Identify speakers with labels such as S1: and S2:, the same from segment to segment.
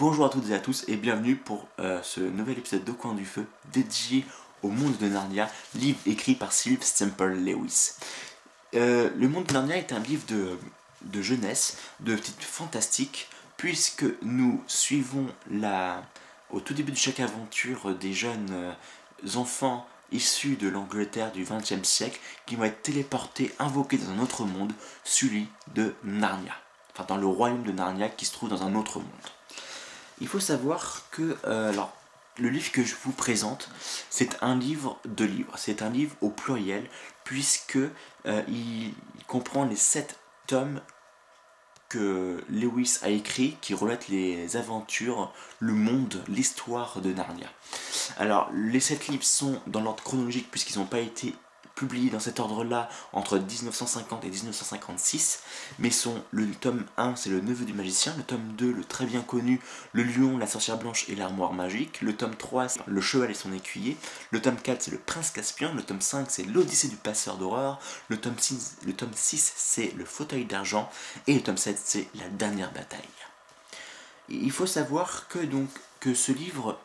S1: Bonjour à toutes et à tous et bienvenue pour euh, ce nouvel épisode de Coin du Feu dédié au monde de Narnia, livre écrit par Sylve Stemple Lewis. Euh, le monde de Narnia est un livre de, jeunesse, de petite fantastique, puisque nous suivons la, au tout début de chaque aventure des jeunes euh, enfants issus de l'Angleterre du XXe siècle qui vont être téléportés, invoqués dans un autre monde, celui de Narnia. Enfin, dans le royaume de Narnia qui se trouve dans un autre monde. Il faut savoir que euh, le livre que je vous présente, c'est un livre de livres. C'est un livre au pluriel, puisque euh, il comprend les sept tomes que Lewis a écrit qui relatent les aventures, le monde, l'histoire de Narnia. Alors, les sept livres sont dans l'ordre chronologique puisqu'ils n'ont pas été publié dans cet ordre-là entre 1950 et 1956, mais sont le tome 1, c'est le neveu du magicien, le tome 2, le très bien connu, le lion, la sorcière blanche et l'armoire magique, le tome 3, c'est le cheval et son écuyer, le tome 4, c'est le prince caspien, le tome 5, c'est l'odyssée du passeur d'horreur, le tome 6, le tome 6, c'est le fauteuil d'argent, et le tome 7, c'est la dernière bataille. Il faut savoir que donc que ce livre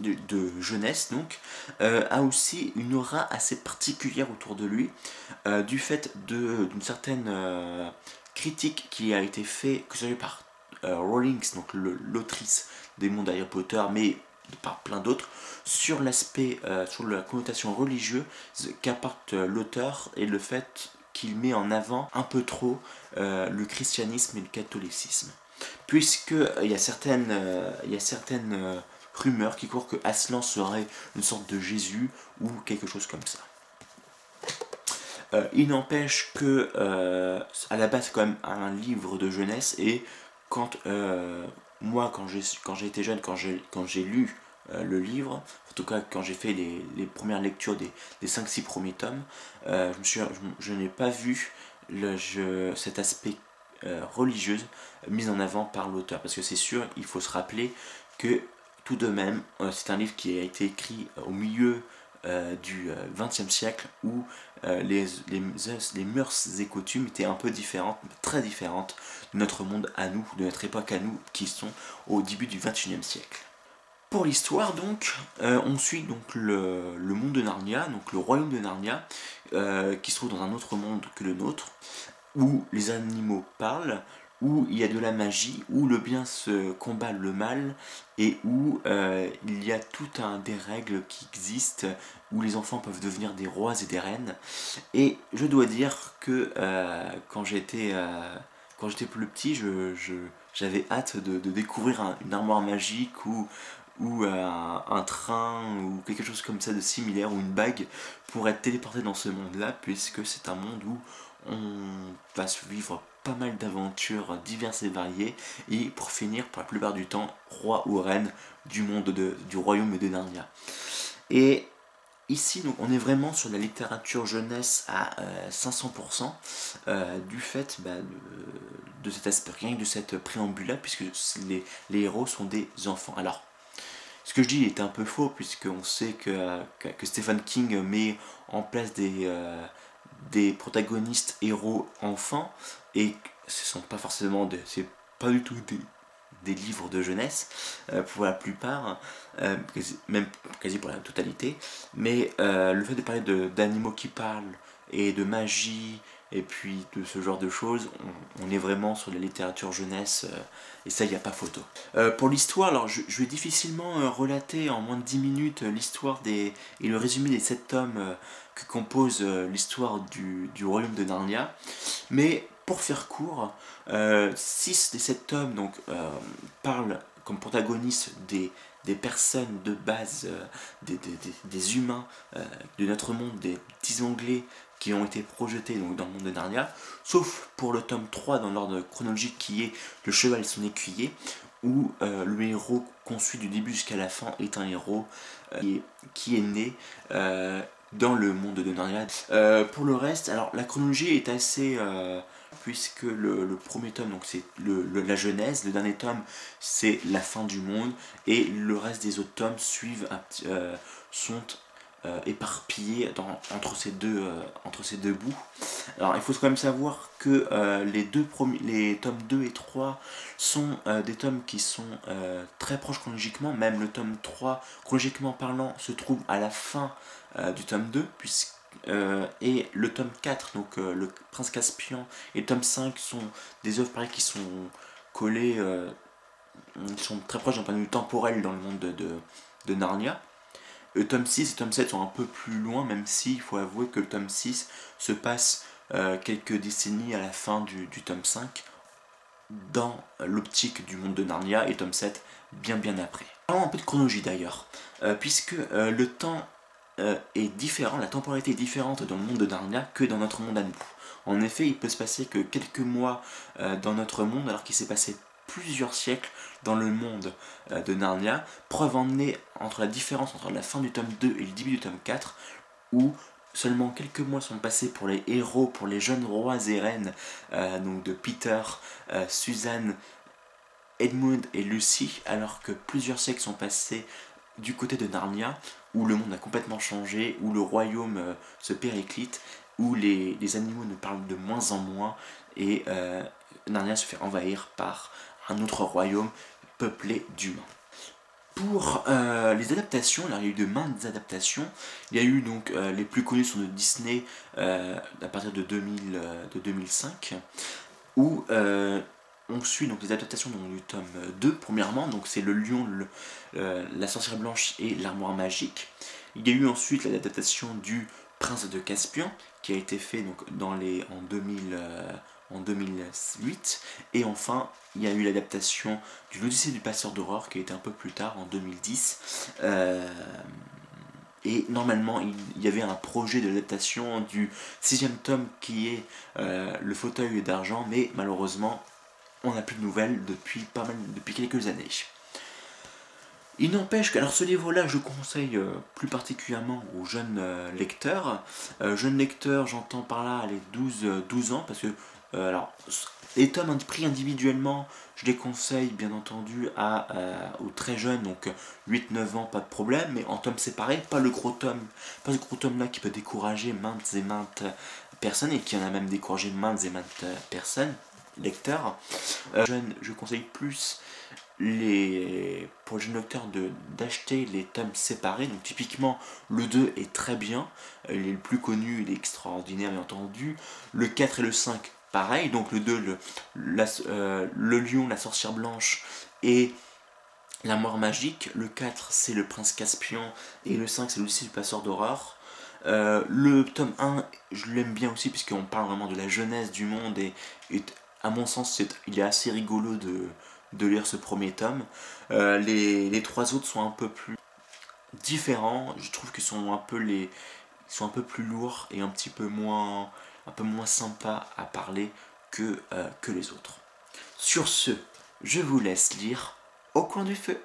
S1: de, jeunesse donc, euh, a aussi une aura assez particulière autour de lui, euh, du fait d'une certaine euh, critique qui a été faite, que ce soit par Rawlings, donc l'autrice des mondes Harry Potter, mais par plein d'autres, sur l'aspect, sur la connotation religieuse qu'apporte l'auteur et le fait qu'il met en avant un peu trop le christianisme et le catholicisme. Puisque il y a certaines, il y a certaines rumeur qui court que Aslan serait une sorte de Jésus ou quelque chose comme ça. Euh, il n'empêche que euh, à la base c'est quand même un livre de jeunesse et quand euh, moi quand j'ai été jeune quand j'ai lu le livre en tout cas quand j'ai fait les, premières lectures des, des 5-6 premiers tomes je, je, n'ai pas vu le, cet aspect religieux mis en avant par l'auteur parce que c'est sûr il faut se rappeler que tout de même, euh, c'est un livre qui a été écrit euh, au milieu euh, du XXe siècle où les, les, mœurs et coutumes étaient un peu différentes, très différentes de notre monde à nous, de notre époque à nous, qui sont au début du XXIe siècle. Pour l'histoire, donc, on suit donc le, le, monde de Narnia, donc le royaume de Narnia, qui se trouve dans un autre monde que le nôtre, où les animaux parlent, où il y a de la magie, où le bien se combat le mal, et où euh, il y a tout un des règles qui existent, où les enfants peuvent devenir des rois et des reines. Et je dois dire que euh, quand j'étais euh, quand j'étais plus petit, j'avais hâte de, découvrir une armoire magique ou, un, train ou quelque chose comme ça de similaire ou une bague pour être téléporté dans ce monde-là, puisque c'est un monde où on va vivre pas mal d'aventures diverses et variées et pour finir pour la plupart du temps roi ou reine du monde de, du royaume de Narnia. Et ici on est vraiment sur la littérature jeunesse à 500% euh, euh, du fait bah, de, cet aspect, rien que de cette préambule puisque les, héros sont des enfants. Alors ce que je dis est un peu faux puisqu'on sait que, Stephen King met en place des, euh, des protagonistes héros enfants et ce sont pas forcément c'est pas du tout des, livres de jeunesse euh, pour la plupart, euh, même quasi pour la totalité, mais euh, le fait de parler d'animaux qui parlent et de magie et puis de ce genre de choses, on, est vraiment sur la littérature jeunesse et ça il n'y a pas photo. pour l'histoire, alors je, vais difficilement relater en moins de 10 minutes l'histoire des et le résumé des 7 tomes que compose l'histoire du, du royaume de Narnia, mais pour faire court, 6 euh, des 7 tomes donc, euh, parlent comme protagonistes des, des personnes de base, euh, des, des, des, humains de notre monde, des petits anglais qui ont été projetés donc, dans le monde de Narnia, sauf pour le tome 3 dans l'ordre chronologique qui est Le cheval et son écuyer, où le héros qu'on suit du début jusqu'à la fin est un héros qui, est, né dans le monde de Narnia. pour le reste, alors la chronologie est assez puisque le, premier tome, c'est la Genèse, le dernier tome, c'est la fin du monde, et le reste des autres tomes suivent, euh, sont éparpillés entre, ces deux, entre ces deux bouts. Alors il faut quand même savoir que les, deux les tomes 2 et 3 sont des tomes qui sont très proches chronologiquement, même le tome 3, chronologiquement parlant, se trouve à la fin du tome 2, puisque et le tome 4, donc le Prince Caspian, et le tome 5 sont des œuvres pareilles qui sont collées ils sont très proches d'un point de vue temporel dans le monde de, de, Narnia. Le tome 6 et le tome 7 sont un peu plus loin, même si faut avouer que le tome 6 se passe euh, quelques décennies à la fin du, du tome 5 dans l'optique du monde de Narnia et tome 7 bien bien après. Parlons un peu de chronologie d'ailleurs, euh, puisque euh, le temps est différent, la temporalité est différente dans le monde de Narnia que dans notre monde à nous. En effet, il peut se passer que quelques mois dans notre monde alors qu'il s'est passé plusieurs siècles dans le monde euh, de Narnia, preuve en est entre la différence entre la fin du tome 2 et le début du tome 4, où seulement quelques mois sont passés pour les héros, pour les jeunes rois et reines, euh, donc de Peter, euh, Suzanne, Edmund et Lucy, alors que plusieurs siècles sont passés du côté de Narnia, où le monde a complètement changé, où le royaume se périclite, où les, animaux ne parlent de moins en moins, et Narnia se fait envahir par un autre royaume peuplé d'humains. Pour euh, les adaptations, il y a eu de maintes adaptations. Il y a eu donc euh, les plus connues sont de Disney euh, à partir de, 2000, de 2005, où on suit donc les adaptations du tome 2 premièrement, donc c'est le lion, la sorcière blanche et l'armoire magique. Il y a eu ensuite l'adaptation du prince de Caspian qui a été fait donc dans les en 2000 en 2008. Et enfin, il y a eu l'adaptation du L'Odyssée du Passeur d'Aurore qui a été un peu plus tard, en 2010. Euh, et normalement, il y avait un projet d'adaptation du sixième tome qui est euh, Le fauteuil d'argent, mais malheureusement, on n'a plus de nouvelles depuis, pas mal, depuis quelques années. Il n'empêche que, alors ce livre-là, je conseille euh, plus particulièrement aux jeunes lecteurs. jeunes lecteurs, j'entends par là les 12, 12 ans, parce que euh, alors, les tomes pris individuellement, je les conseille bien entendu à, euh, aux très jeunes, donc 8-9 ans, pas de problème, mais en tomes séparés, pas le gros tome, pas le gros tome là qui peut décourager maintes et maintes personnes, et qui en a même découragé maintes et maintes personnes, lecteurs. Euh, je conseille plus les, pour les jeunes lecteurs d'acheter les tomes séparés. Donc typiquement le 2 est très bien, il est le plus connu, il est extraordinaire bien entendu. Le 4 et le 5 pareil. Donc le 2, le, euh, le lion, la sorcière blanche et la mort magique. Le 4, c'est le prince Caspian. Et le 5, c'est l'Odyssée du passeur d'horreur. Euh, le tome 1, je l'aime bien aussi, puisqu'on parle vraiment de la jeunesse du monde. Et, à mon sens, il est assez rigolo de, lire ce premier tome. Euh, les, trois autres sont un peu plus différents. Je trouve qu'ils sont un peu les sont un peu plus lourds et un petit peu moins un peu moins sympa à parler que, euh, que les autres. Sur ce, je vous laisse lire Au coin du feu.